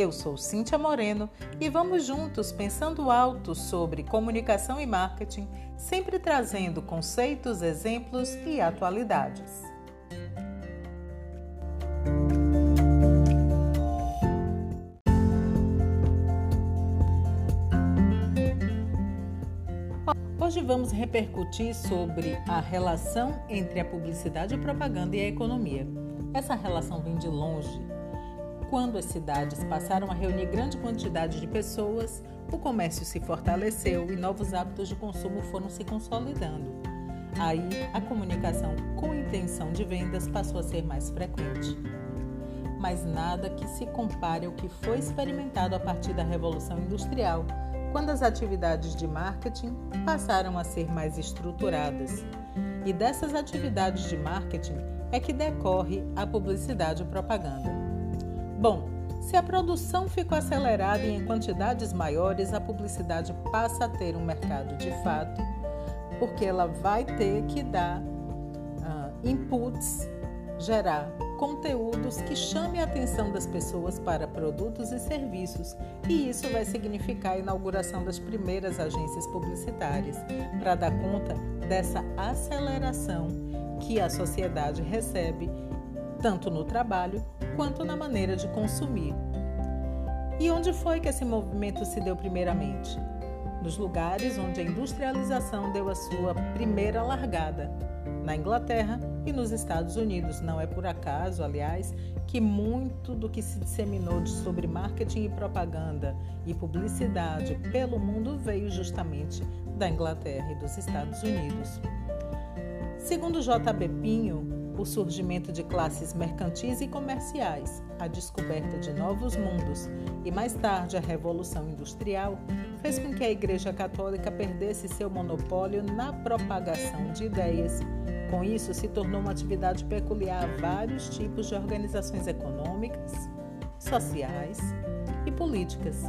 Eu sou Cíntia Moreno e vamos juntos pensando alto sobre comunicação e marketing, sempre trazendo conceitos, exemplos e atualidades. Hoje vamos repercutir sobre a relação entre a publicidade e propaganda e a economia. Essa relação vem de longe quando as cidades passaram a reunir grande quantidade de pessoas, o comércio se fortaleceu e novos hábitos de consumo foram se consolidando. Aí, a comunicação com intenção de vendas passou a ser mais frequente. Mas nada que se compare ao que foi experimentado a partir da Revolução Industrial, quando as atividades de marketing passaram a ser mais estruturadas. E dessas atividades de marketing é que decorre a publicidade e propaganda. Bom, se a produção ficou acelerada e em quantidades maiores, a publicidade passa a ter um mercado de fato, porque ela vai ter que dar uh, inputs, gerar conteúdos que chamem a atenção das pessoas para produtos e serviços, e isso vai significar a inauguração das primeiras agências publicitárias para dar conta dessa aceleração que a sociedade recebe tanto no trabalho quanto na maneira de consumir. E onde foi que esse movimento se deu primeiramente? Nos lugares onde a industrialização deu a sua primeira largada, na Inglaterra e nos Estados Unidos. Não é por acaso, aliás, que muito do que se disseminou sobre marketing e propaganda e publicidade pelo mundo veio justamente da Inglaterra e dos Estados Unidos. Segundo J.B. Pinho, o surgimento de classes mercantis e comerciais, a descoberta de novos mundos e mais tarde a Revolução Industrial fez com que a Igreja Católica perdesse seu monopólio na propagação de ideias. Com isso, se tornou uma atividade peculiar a vários tipos de organizações econômicas, sociais e políticas.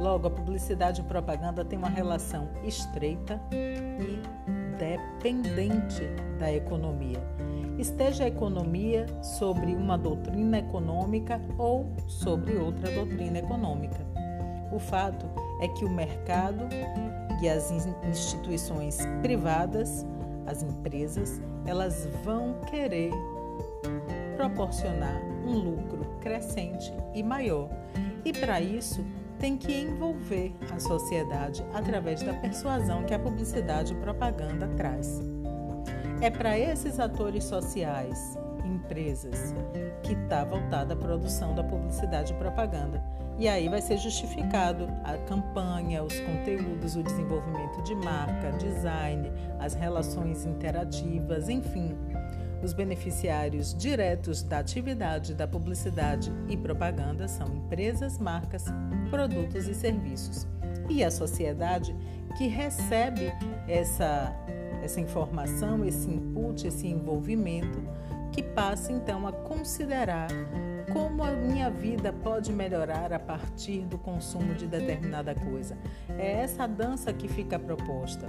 Logo, a publicidade e propaganda têm uma relação estreita e dependente da economia esteja a economia sobre uma doutrina econômica ou sobre outra doutrina econômica. O fato é que o mercado e as instituições privadas, as empresas, elas vão querer proporcionar um lucro crescente e maior. E para isso, tem que envolver a sociedade através da persuasão que a publicidade e propaganda traz. É para esses atores sociais, empresas, que está voltada a produção da publicidade e propaganda. E aí vai ser justificado a campanha, os conteúdos, o desenvolvimento de marca, design, as relações interativas, enfim. Os beneficiários diretos da atividade da publicidade e propaganda são empresas, marcas, produtos e serviços. E a sociedade que recebe essa essa informação, esse input, esse envolvimento, que passa então a considerar como a minha vida pode melhorar a partir do consumo de determinada coisa. É essa dança que fica proposta.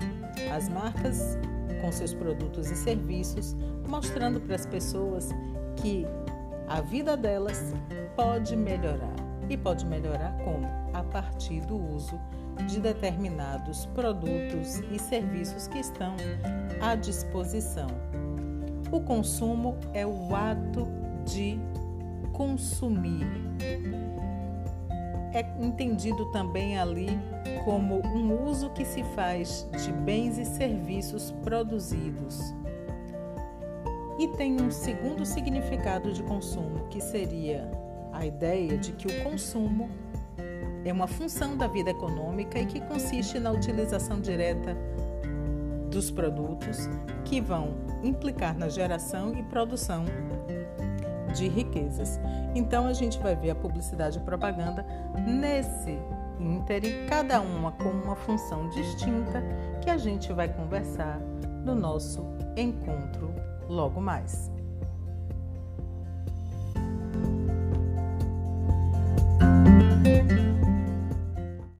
As marcas com seus produtos e serviços, mostrando para as pessoas que a vida delas pode melhorar. E pode melhorar como? A partir do uso de determinados produtos e serviços que estão à disposição. O consumo é o ato de consumir. É entendido também ali como um uso que se faz de bens e serviços produzidos. E tem um segundo significado de consumo, que seria a ideia de que o consumo é uma função da vida econômica e que consiste na utilização direta dos produtos que vão implicar na geração e produção de riquezas. Então a gente vai ver a publicidade e propaganda nesse íntere, cada uma com uma função distinta, que a gente vai conversar no nosso encontro logo mais. thank